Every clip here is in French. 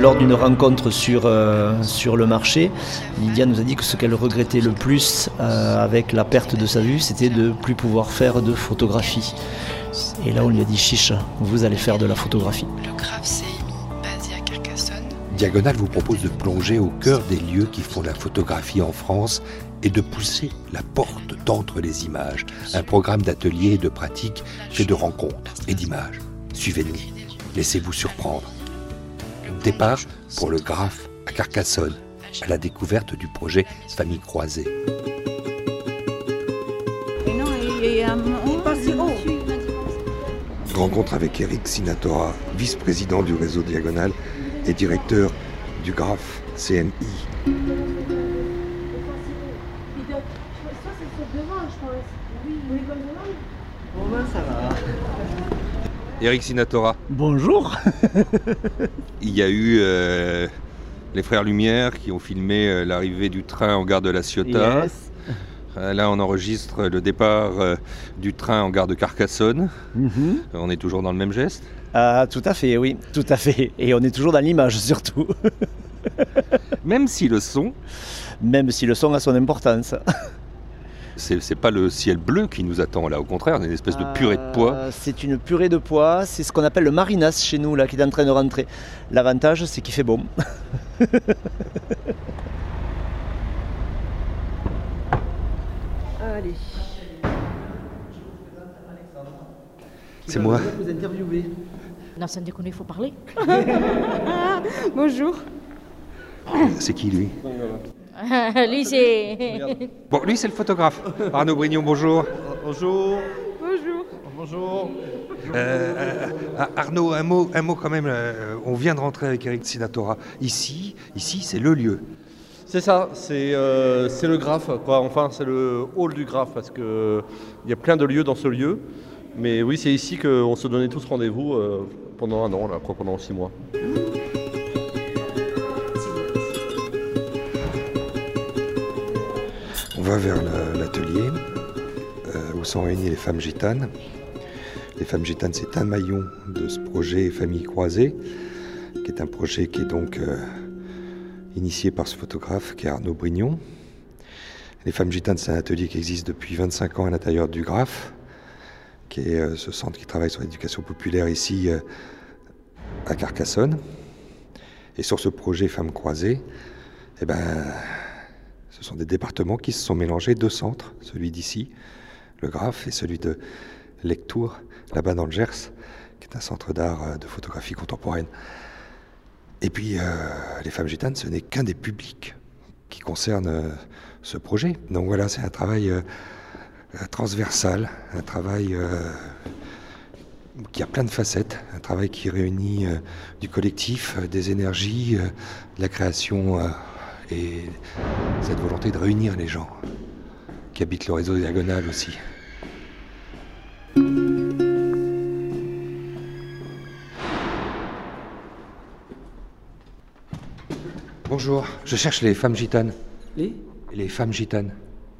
Lors d'une rencontre sur, euh, sur le marché, Lydia nous a dit que ce qu'elle regrettait le plus euh, avec la perte de sa vue, c'était de ne plus pouvoir faire de photographie. Et là, on lui a dit chiche, vous allez faire de la photographie. Le Grave basé à Carcassonne. Diagonale vous propose de plonger au cœur des lieux qui font la photographie en France et de pousser la porte d'entre les images. Un programme d'ateliers et de pratiques fait de rencontres et d'images. Suivez-nous, laissez-vous surprendre. Départ pour le Graphe à Carcassonne, à la découverte du projet Famille Croisée. Rencontre avec Eric Sinatora, vice-président du réseau Diagonal et directeur du Graphe CNI. Eric Sinatora, Bonjour il y a eu euh, les frères Lumière qui ont filmé euh, l'arrivée du train en gare de la Ciotat. Yes. Euh, Là, on enregistre le départ du train en gare de Carcassonne. Mhm. On est toujours dans le même geste? Ah, tout à fait, oui, tout à fait. Et on est toujours dans l'image surtout, Même si le son, même si le son a son importance. C'est pas le ciel bleu qui nous attend là. Au contraire, c'est une espèce de purée de pois. Euh, C'est une purée de pois, c'est ce qu'on appelle le marinas chez nous, là, qui est en train de rentrer. L'avantage, c'est qu'il fait bon. Allez. C'est moi. Vous interviewer. Non, ça déconne, il faut parler. Bonjour. C'est qui lui? Lui, c'est. Bon, lui, c'est le photographe. Arnaud Brignon, bonjour. Bonjour. Bonjour. Bonjour. Euh, euh, euh, Arnaud, un mot, un mot quand même. euh, on vient de rentrer avec Eric Sinatora. Ici, ici, c'est le lieu. C'est ça, c'est euh, c'est le graphe, quoi. Enfin, c'est le hall du graphe parce que il y a plein de lieux dans ce lieu. Mais oui, c'est ici qu'on se donnait tous rendez-vous euh, pendant un an, là, quoi, pendant six mois. Va vers la- l'atelier euh, où sont réunies les femmes gitanes. Les femmes gitanes, c'est un maillon de ce projet Famille Croisée, qui est un projet qui est donc euh, initié par ce photographe qui est Arnaud Brignon. Les femmes gitanes, c'est un atelier qui existe depuis 25 ans à l'intérieur du GRAF, qui est euh, ce centre qui travaille sur l'éducation populaire ici à Carcassonne. Et sur ce projet Femmes Croisées, eh ben, ce sont des départements qui se sont mélangés, deux centres, celui d'ici, le Graphe, et celui de Lectour, là-bas dans le Gers, qui est un centre d'art euh, de photographie contemporaine. Et puis, euh, les femmes gitanes, ce n'est qu'un des publics qui concerne euh, ce projet. Donc voilà, c'est un travail transversal, un travail qui a plein de facettes, un travail qui réunit du collectif, des énergies, de la création et cette volonté de réunir les gens qui habitent le réseau diagonal aussi. Bonjour, je cherche les femmes gitanes. Les? Les femmes gitanes.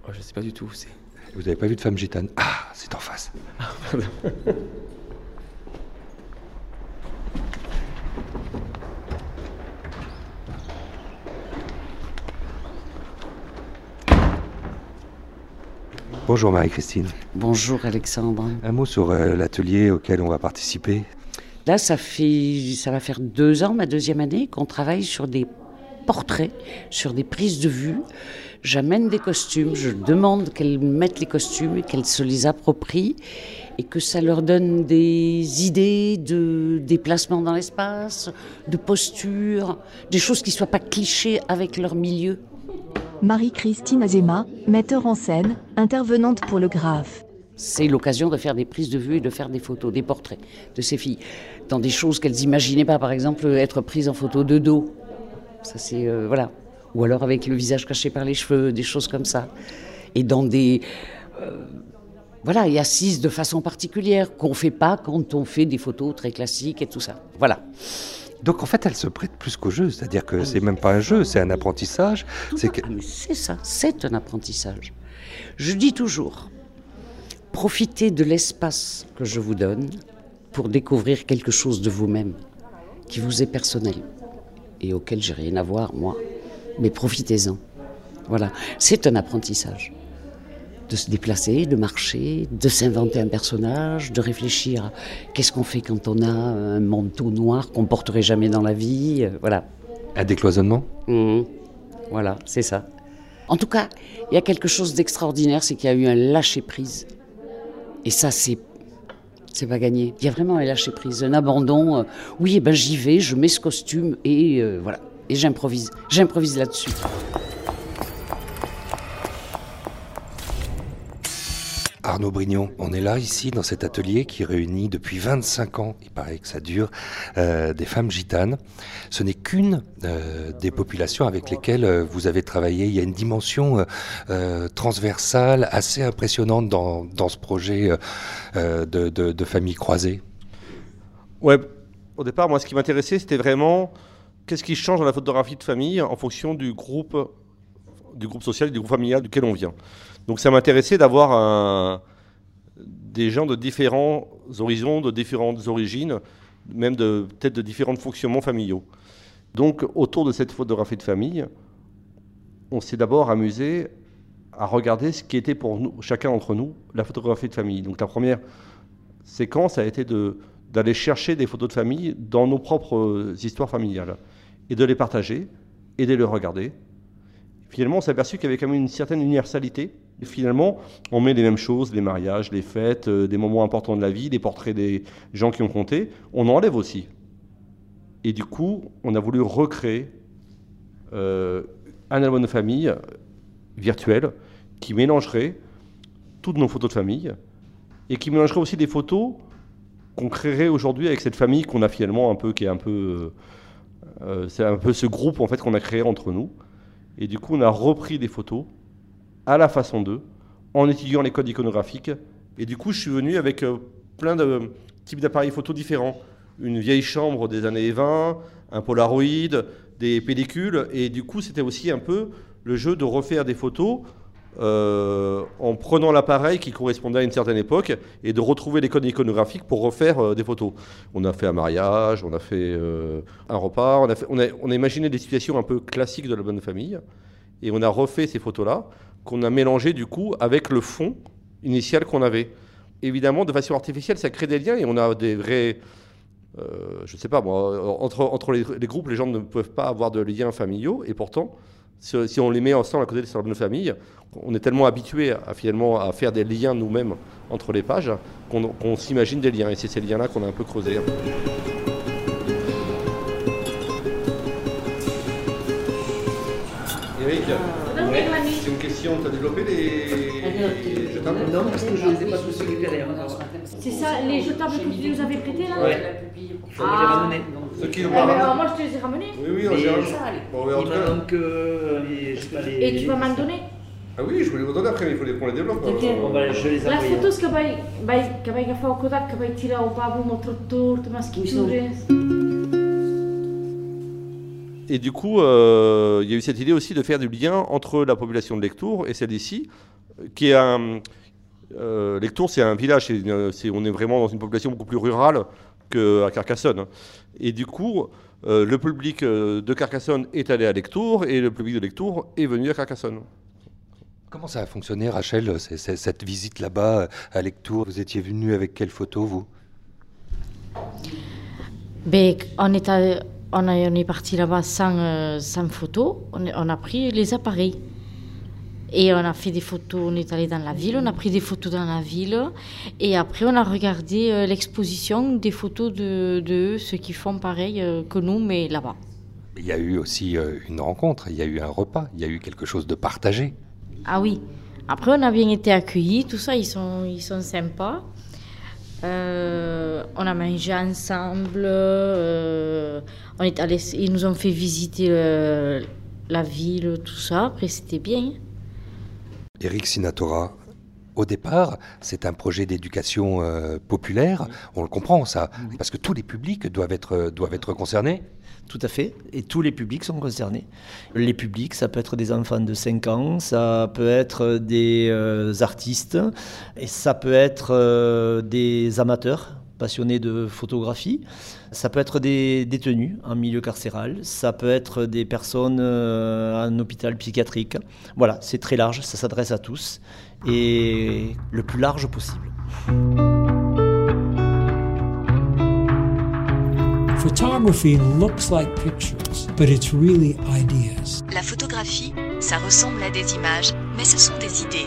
oh, Je sais pas du tout. C'est... Vous n'avez pas vu de femmes gitanes? Ah, c'est en face. Bonjour Marie-Christine. Bonjour Alexandre. Un mot sur euh, l'atelier auquel on va participer. Là, ça, fait, ça va faire deux ans, ma deuxième année, qu'on travaille sur des portraits, sur des prises de vue. J'amène des costumes, je demande qu'elles mettent les costumes, qu'elles se les approprient et que ça leur donne des idées de déplacement dans l'espace, de posture, des choses qui ne soient pas clichés avec leur milieu. Marie-Christine Azema, metteur en scène, intervenante pour le Graphe. C'est l'occasion de faire des prises de vue et de faire des photos, des portraits de ces filles. Dans des choses qu'elles n'imaginaient pas, par exemple, être prises en photo de dos. Ça, c'est. euh, voilà. Ou alors avec le visage caché par les cheveux, des choses comme ça. Et dans des. euh, voilà, et assises de façon particulière, qu'on ne fait pas quand on fait des photos très classiques et tout ça. Voilà. Donc en fait, elle se prête plus qu'au jeu, c'est-à-dire que c'est même pas un jeu, c'est un apprentissage. C'est que... Ah, mais c'est ça, c'est un apprentissage. Je dis toujours, profitez de l'espace que je vous donne pour découvrir quelque chose de vous-même qui vous est personnel. et auxquels j'ai rien à voir, moi. Mais profitez-en. Voilà, c'est un apprentissage. De se déplacer, de marcher, de s'inventer un personnage, de réfléchir à qu'est-ce qu'on fait quand on a un manteau noir qu'on porterait jamais dans la vie. euh, Voilà. Un décloisonnement? Mhm. Voilà, c'est ça. En tout cas, il y a quelque chose d'extraordinaire, c'est qu'il y a eu un lâcher-prise. Et ça, c'est. C'est pas gagné. Il y a vraiment un lâcher-prise, un abandon. euh, oui, eh ben j'y vais, je mets ce costume et euh, voilà. Et j'improvise. J'improvise là-dessus. Arnaud Brignon, on est là ici dans cet atelier qui réunit depuis 25 ans, il paraît que ça dure, euh, des femmes gitanes. Ce n'est qu'une euh, des populations avec lesquelles euh, vous avez travaillé. Il y a une dimension transversale assez impressionnante dans, ce projet de, de, de famille croisée. Ouais, au départ, moi, ce qui m'intéressait, c'était vraiment qu'est-ce qui change dans la photographie de famille en fonction du groupe, du groupe social, du groupe familial duquel on vient. Donc, ça m'intéressait d'avoir des gens de différents horizons, de différentes origines, même peut-être de différents fonctionnements familiaux. Donc, autour de cette photographie de famille, on s'est d'abord amusé à regarder ce qui était pour chacun d'entre nous, la photographie de famille. Donc, la première séquence a été d'aller chercher des photos de famille dans nos propres euh, histoires familiales et de les partager et de les regarder. Finalement, on s'est aperçu qu'il y avait quand même une certaine universalité. Et finalement, on met les mêmes choses, les mariages, les fêtes, euh, des moments importants de la vie, les portraits des gens qui ont compté. On enlève aussi. Et du coup, on a voulu recréer euh, un album de famille virtuel qui mélangerait toutes nos photos de famille et qui mélangerait aussi des photos qu'on créerait aujourd'hui avec cette famille qu'on a finalement un peu, qui est un peu, euh, c'est un peu ce groupe en fait qu'on a créé entre nous. Et du coup, on a repris des photos à la façon d'eux, en étudiant les codes iconographiques. Et du coup, je suis venu avec euh, plein de euh, types d'appareils photo différents. Une vieille chambre des années 20, un Polaroid, des pellicules. Et du coup, c'était aussi un peu le jeu de refaire des photos euh, en prenant l'appareil qui correspondait à une certaine époque et de retrouver les codes iconographiques pour refaire des photos. On a fait un mariage, on a fait un repas, on a, fait- on, a, on a imaginé des situations un peu classiques de la bonne famille et on a refait ces photos-là qu'on a mélangées du coup avec le fond initial qu'on avait. Évidemment, de façon artificielle, ça crée des liens et on a des vrais... euh, je ne sais pas, moi, entre, entre les, groupes, les gens ne peuvent pas avoir de liens familiaux et pourtant, si, on les met ensemble à côté de leur bonne famille, on est tellement habitué à, finalement à faire des liens nous-mêmes entre les pages qu'on s'imagine des liens. Et c'est ces liens-là qu'on a un peu creusés. Eric, question, tu as développé les jetables Non, parce que je ne les ai pas tous récupérés. C'est ça, les jetables que tu nous avais prêtés là Ouais. Il faut Ah. les ramener. Ceux qui n'ont ben, pas alors, Moi je te les ai ramenés. Oui, oui, Mais général. ça, Bon, mais en tout me cas- manque euh, les, je sais pas, les. Et tu vas m'en donner Ah oui, je voulais vous donner après, mais il faut les- qu'on les développe. Ok. euh, Bon, bah, je les Las fotos que vai, vai, que vai agafar o Kodak, que vai tirar o Pablo Motrotor, umas quinturas. Et du coup, euh, il y a eu cette idée aussi de faire du lien entre la population de Lectour et celle d'ici, qui est un. Euh, Lectour, c'est un village, c'est on est vraiment dans une population beaucoup plus rurale qu'à Carcassonne. Et du coup, euh, le public de Carcassonne est allé à Lectour et le public de Lectour est venu à Carcassonne. Comment ça a fonctionné, Rachel, c'est- c'est- cette visite là-bas à Lectour? Vous étiez venu avec quelle photo, vous? Ben, on est, à- on, a- on est parti là-bas sans, euh, sans photo. On a pris les appareils. Et on a fait des photos, on est allé dans la ville, on a pris des photos dans la ville. Et après, on a regardé euh, l'exposition des photos de, de ceux qui font pareil euh, que nous, mais là-bas. Il y a eu aussi euh, une rencontre, il y a eu un repas, il y a eu quelque chose de partagé. Ah oui. Après, on a bien été accueillis, tout ça, ils sont, ils sont sympas. Euh, on a mangé ensemble. euh, on est allé, ils nous ont fait visiter euh, la ville, tout ça. Après, c'était bien. Eric Sinatora, au départ, c'est un projet d'éducation euh, populaire, on le comprend ça, parce que tous les publics doivent être, doivent être concernés. Tout à fait. Et tous les publics sont concernés. Les publics, ça peut être des enfants de 5 ans, ça peut être des euh, artistes, et ça peut être euh, des amateurs passionnés de photographie. Ça peut être des détenus en milieu carcéral, ça peut être des personnes euh, en hôpital psychiatrique. Voilà, c'est très large, ça s'adresse à tous et le plus large possible. Photography looks like pictures, but it's really ideas. La photographie, ça ressemble à des images, mais ce sont des idées.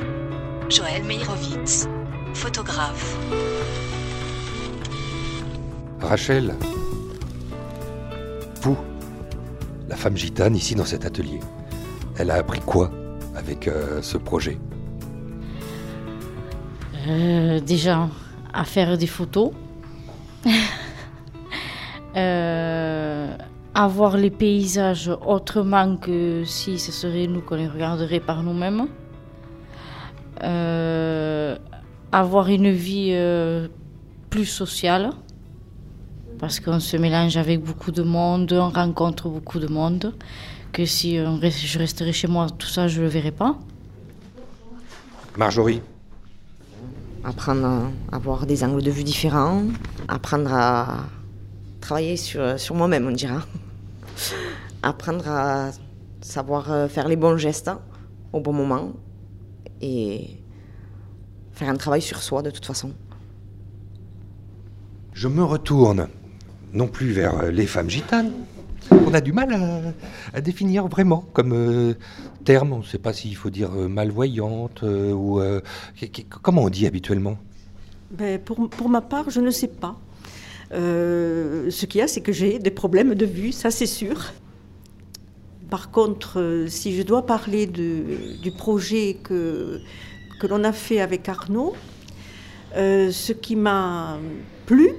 Joël Meirovitz, photographe. Rachel, vous, la femme gitane ici dans cet atelier, elle a appris quoi avec euh, ce projet? Euh, déjà, à faire des photos. Euh, à voir les paysages autrement que si ce serait nous qu'on les regarderait par nous-mêmes. Euh, avoir une vie euh, plus sociale. Parce qu'on se mélange avec beaucoup de monde, on rencontre beaucoup de monde. Que si on reste- je resterais chez moi, tout ça, je ne le verrais pas. Marjorie, apprendre à avoir des angles de vue différents, apprendre à travailler sur, moi-même, on dira. apprendre à savoir euh, faire les bons gestes au bon moment et faire un travail sur soi de toute façon. je me retourne non plus vers les femmes gitanes. On a du mal à, définir vraiment comme euh, terme. On ne sait pas s'il faut dire euh, malvoyante euh, ou comment on dit habituellement? Ben, pour, ma part, je ne sais pas. Ce qu'il y a, c'est que j'ai des problèmes de vue, ça c'est sûr. Par contre, si je dois parler du projet que, que l'on a fait avec Arnaud, ce qui m'a plu,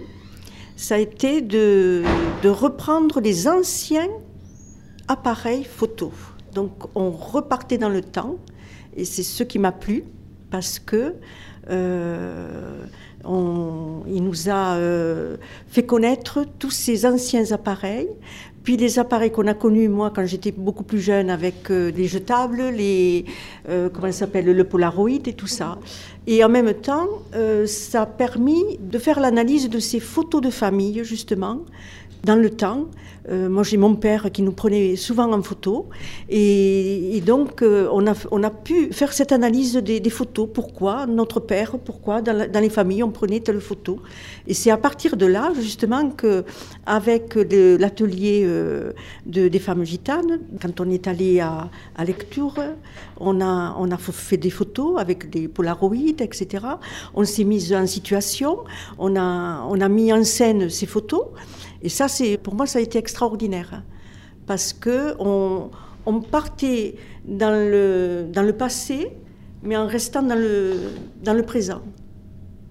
ça a été de, reprendre les anciens appareils photo. Donc on repartait dans le temps et c'est ce qui m'a plu parce que euh, nous a euh, fait connaître tous ces anciens appareils, puis les appareils qu'on a connus moi quand j'étais beaucoup plus jeune avec euh, les jetables, les euh, comment ça s'appelle le Polaroid et tout ça. Et en même temps, euh, ça a permis de faire l'analyse de ces photos de famille justement dans le temps. Euh, moi, j'ai mon père qui nous prenait souvent en photo. Et, donc, euh, on, a, pu faire cette analyse des, photos. Pourquoi notre père, pourquoi dans, les familles, on prenait telle photo. Et c'est à partir de là, justement, que avec l'atelier euh, de, des femmes gitanes, quand on est allé à, lecture, on a, fait des photos avec des polaroïdes, etc. On s'est mis en situation, on a mis en scène ces photos. Et ça, c'est, pour moi, ça a été extraordinaire. hein, Parce que on, on partait dans le, dans le passé, mais en restant dans le, dans le présent.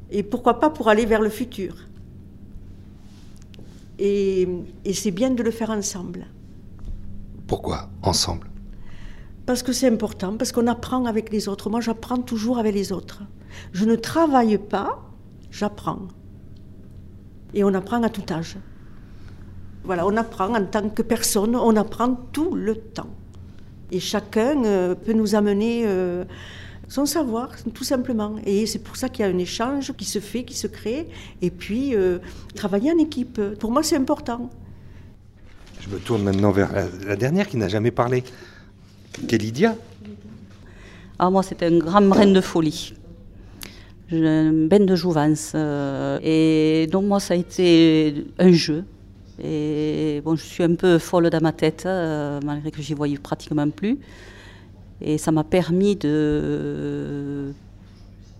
Et pourquoi pas pour aller vers le futur. Et, et c'est bien de le faire ensemble. Pourquoi Ensemble? Parce que c'est important, parce qu'on apprend avec les autres. Moi, j'apprends toujours avec les autres. Je ne travaille pas, j'apprends. Et on apprend à tout âge. Voilà, on apprend en tant que personne, on apprend tout le temps. Et chacun euh, peut nous amener euh, son savoir, tout simplement. Et c'est pour ça qu'il y a un échange qui se fait, qui se crée. Et puis, euh, travailler en équipe, pour moi, c'est important. Je me tourne maintenant vers la, la dernière qui n'a jamais parlé, qui est Lydia. Ah, moi, c'était un grand brin de folie. J'ai un bain de jouvence. et donc, moi, ça a été un jeu. Et bon, je suis un peu folle dans ma tête, euh, malgré que j'y voyais pratiquement plus. Et ça m'a permis de,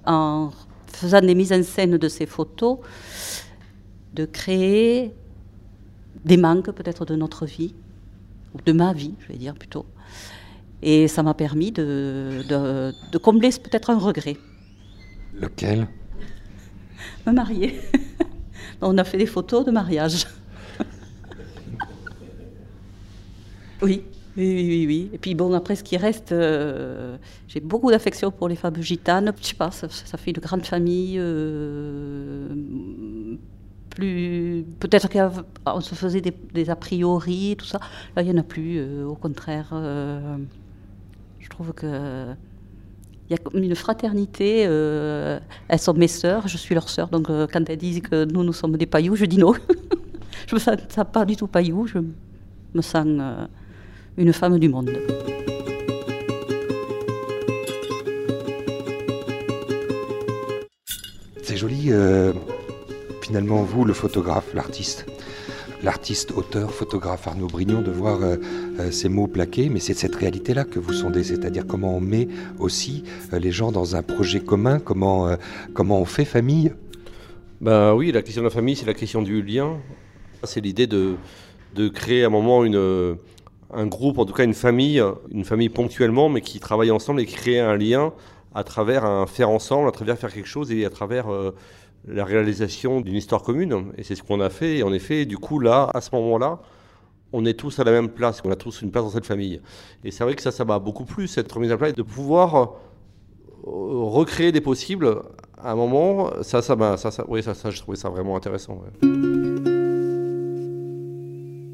en faisant des mises en scène de ces photos, de créer des manques peut-être de notre vie, ou de ma vie, je vais dire plutôt. Et ça m'a permis de, de, de combler peut-être un regret, Lequel? Me marier. On a fait des photos de mariage. Oui. Oui, oui, oui, oui. Et puis bon, après, ce qui reste, euh, j'ai beaucoup d'affection pour les femmes gitanes. Je sais pas, ça, fait une grande famille. euh, plus, peut-être qu'on se faisait des, a priori, tout ça. Là, il n'y en a plus. euh, au contraire, je trouve que il il y a comme une fraternité. elles sont mes sœurs, je suis leur sœur. Donc quand elles disent que nous, nous sommes des pailloux, je dis non. je me sens pas du tout pailloux, je me sens une femme du monde. C'est joli, euh, finalement, vous, le photographe, l'artiste, l'artiste, auteur, photographe Arnaud Brignon, de voir euh, euh, ces mots plaqués, mais c'est cette réalité-là que vous sondez, c'est-à-dire comment on met aussi euh, les gens dans un projet commun, comment, euh, comment on fait famille. Ben oui, la question de la famille, c'est la question du lien. C'est l'idée de, de créer à un moment une, euh, un groupe, en tout cas une famille, une famille ponctuellement, mais qui travaille ensemble et qui crée un lien à travers un faire ensemble, à travers faire quelque chose et à travers euh, la réalisation d'une histoire commune. Et c'est ce qu'on a fait. Et en effet, du coup, là, à ce moment-là, on est tous à la même place, on a tous une place dans cette famille. Et c'est vrai que ça, ça m'a beaucoup plu, cette remise à plat, et de pouvoir euh, recréer des possibles à un moment, ça, ça m'a, ça, ça, oui, ça, ça, je trouvais ça vraiment intéressant. ouais.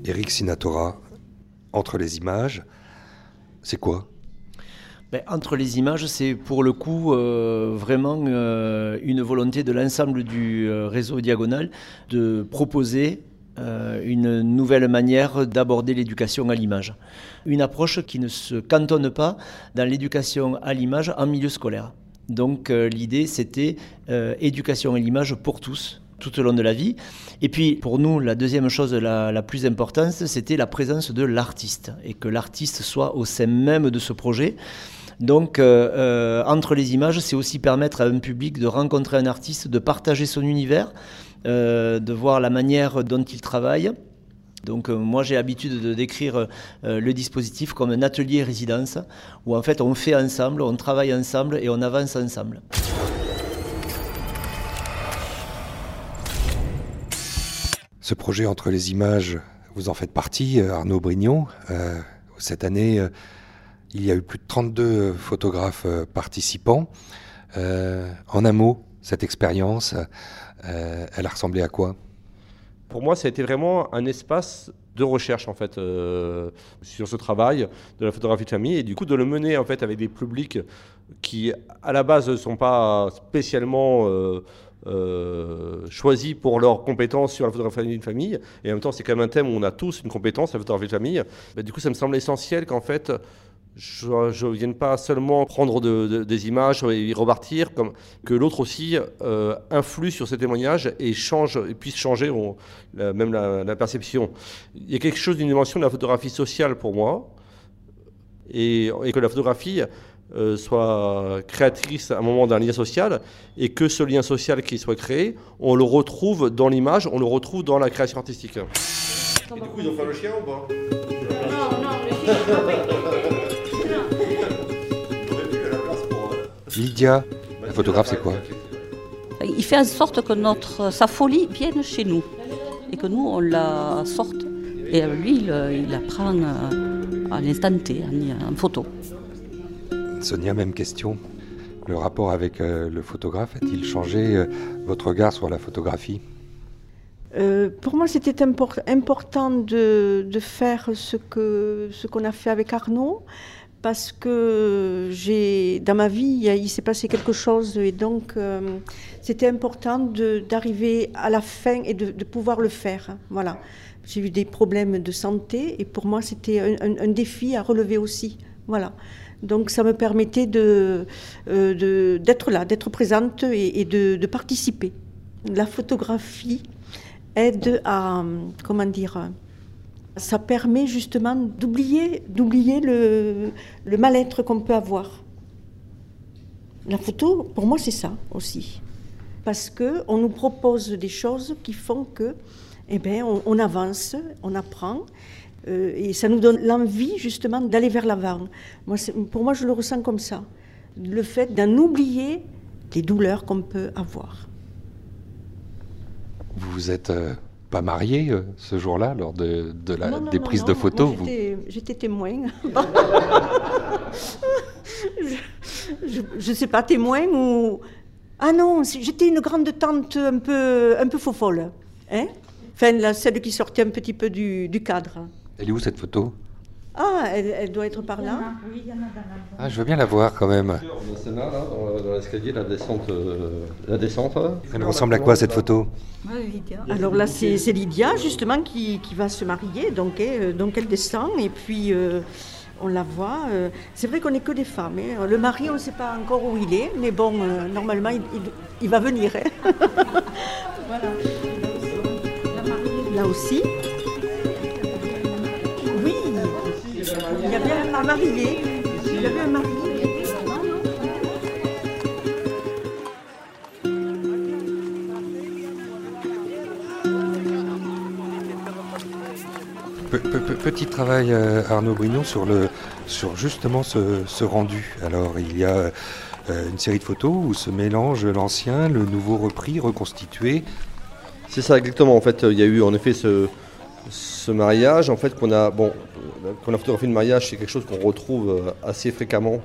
Eric Sinatora, entre les images, c'est quoi? Ben, entre les images, c'est pour le coup euh, vraiment euh, une volonté de l'ensemble du euh, réseau Diagonal de proposer une nouvelle manière d'aborder l'éducation à l'image. Une approche qui ne se cantonne pas dans l'éducation à l'image en milieu scolaire. Donc l'idée, c'était éducation à l'image pour tous tout au long de la vie. Et puis, pour nous, la deuxième chose la, plus importante, c'était la présence de l'artiste, et que l'artiste soit au sein même de ce projet. Donc, euh, euh, entre les images, c'est aussi permettre à un public de rencontrer un artiste, de partager son univers, euh, de voir la manière dont il travaille. Donc moi j'ai l'habitude de décrire le dispositif comme un atelier résidence où en fait on fait ensemble, on travaille ensemble et on avance ensemble. Ce projet entre les images, vous en faites partie, euh, Arnaud Brignon. Euh, cette année, euh, il y a eu plus de 32 photographes participants. En un mot, cette expérience, elle a ressemblé à quoi? Pour moi, ça a été vraiment un espace de recherche en fait sur ce travail de la photographie de famille et du coup de le mener en fait avec des publics qui à la base ne sont pas spécialement euh, choisis pour leurs compétences sur la photographie de famille et en même temps c'est quand même un thème où on a tous une compétence la photographie de famille Bah, du coup ça me semble essentiel qu'en fait je ne vienne pas seulement prendre de- de- des images et y repartir, que l'autre aussi euh, influe sur ces témoignages et, change, puisse changer même la, perception. Il y a quelque chose d'une dimension de la photographie sociale pour moi, et que la photographie euh, soit créatrice à un moment d'un lien social, et que ce lien social qui soit créé, on le retrouve dans l'image, on le retrouve dans la création artistique. Et du coup, ils ont fait le chien ou pas? Lydia, la photographe, c'est quoi? Il fait en sorte que notre, sa folie vienne chez nous et que nous, on la sorte. Et euh, lui, il, euh, il la prend euh, à l'instant T, en photo. Sonia, même question. Le rapport avec euh, le photographe a-t-il changé euh, votre regard sur la photographie? Euh, pour moi, c'était impor- important de, faire ce qu'on a fait avec Arnaud, parce que dans ma vie, il, s'est passé quelque chose, et donc c'était important d'arriver à la fin et de, pouvoir le faire. Voilà. J'ai eu des problèmes de santé, et pour moi, c'était un, un- un défi à relever aussi. Voilà. Donc ça me permettait euh, de- d'être là, d'être présente et, de, participer. La photographie aide à, comment dire, ça permet justement d'oublier, d'oublier le, mal-être qu'on peut avoir. La photo, pour moi, c'est ça aussi. Parce qu'on nous propose des choses qui font que, eh on, on avance, on apprend, euh, et ça nous donne l'envie justement d'aller vers l'avant. Moi, pour moi, je le ressens comme ça. Le fait d'en oublier les douleurs qu'on peut avoir. Vous vous êtes euh, pas marié euh, ce jour-là lors de, de la, Non, non, des non, prises de photos vous- j'étais- témoin. je ne sais pas, témoin ou... Ah non, j'étais une grande tante un peu, un peu faux-folle. Hein enfin, la, celle qui sortait un petit peu du, du cadre. Elle est où cette photo? Ah, elle, elle doit être par là. Oui, il y en a dans la Ah, je veux bien la voir quand même. Là, dans, l'escalier, la descente. euh, la descente. Elle ressemble à quoi cette photo? Alors là, c'est Lydia, justement, qui, qui va se marier. Donc, elle, donc elle descend et puis euh, on la voit. euh, c'est vrai qu'on n'est que des femmes. hein. Le mari, on ne sait pas encore où il est, mais bon, euh, normalement, il, il- il va venir. hein. voilà. Là aussi. Un marié. Il avait un petit travail, euh, Arnaud Brignon, sur, le, sur justement ce, ce rendu. Alors, il y a euh, une série de photos où se mélange l'ancien, le nouveau repris, reconstitué. C'est ça exactement. En fait, il y a eu en effet ce, ce mariage. En fait, qu'on a bon, euh, qu'on a photographié le mariage, c'est quelque chose qu'on retrouve euh, assez fréquemment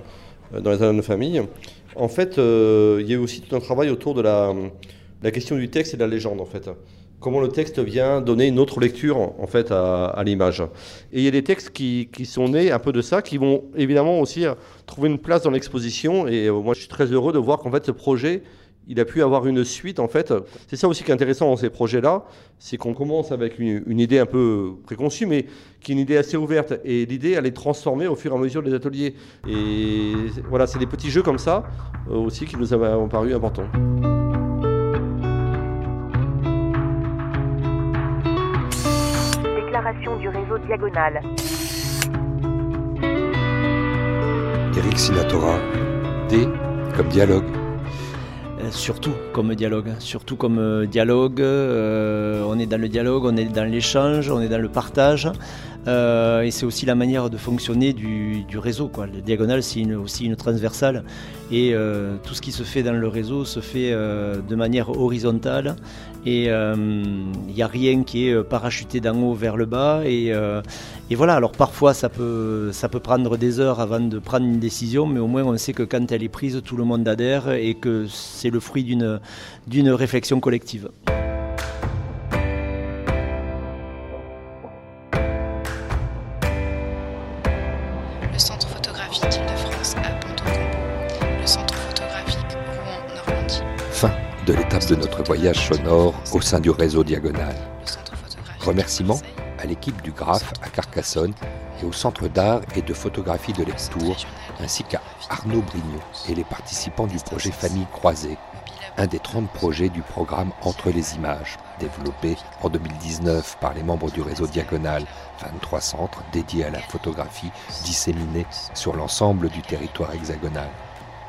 euh, dans les albums de famille. En fait, euh, il y a eu aussi tout un travail autour de la, la question du texte et de la légende. En fait, comment le texte vient donner une autre lecture en fait à, l'image. Et il y a des textes qui, sont nés un peu de ça, qui vont évidemment aussi trouver une place dans l'exposition. Et moi, je suis très heureux de voir qu'en fait, ce projet il a pu avoir une suite en fait. C'est ça aussi qui est intéressant dans ces projets-là, c'est qu'on commence avec une, une idée un peu préconçue, mais qui est une idée assez ouverte. Et l'idée, elle est transformée au fur et à mesure des ateliers. Et voilà, c'est des petits jeux comme ça euh, aussi qui nous ont paru importants. Déclaration du réseau Diagonal. Eric Sinatora, D comme dialogue. Euh, Surtout comme dialogue, hein. surtout comme euh, dialogue. euh, on est dans le dialogue, on est dans l'échange, on est dans le partage. Euh, et c'est aussi la manière de fonctionner du, réseau. Quoi. Le diagonal, c'est aussi une transversale. Et euh, tout ce qui se fait dans le réseau se fait euh, de manière horizontale. Et il n'y a rien qui est parachuté d'en haut vers le bas. Et, voilà, alors parfois ça peut, ça peut prendre des heures avant de prendre une décision, mais au moins on sait que quand elle est prise, tout le monde adhère et que c'est le fruit d'une réflexion collective. De l'étape de notre voyage sonore au sein du réseau Diagonal. Remerciements à l'équipe du Graphe à Carcassonne et au Centre d'art et de photographie de Lectoure, ainsi qu'à Arnaud Brignot et les participants du projet Famille Croisée, un des 30 projets du programme Entre les images, développé en 2019 par les membres du réseau Diagonal, 23 centres dédiés à la photographie disséminés sur l'ensemble du territoire hexagonal.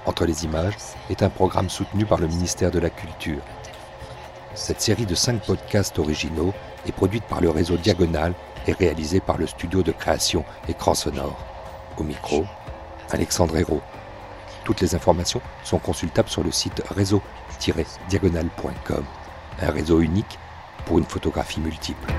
Entre les images est un programme soutenu par le ministère de la Culture. Cette série de cinq podcasts originaux est produite par le réseau Diagonal et réalisée par le studio de création Écran Sonore. Au micro, Alexandre Hérault. Toutes les informations sont consultables sur le site réseau-diagonal.com. Un réseau unique pour une photographie multiple.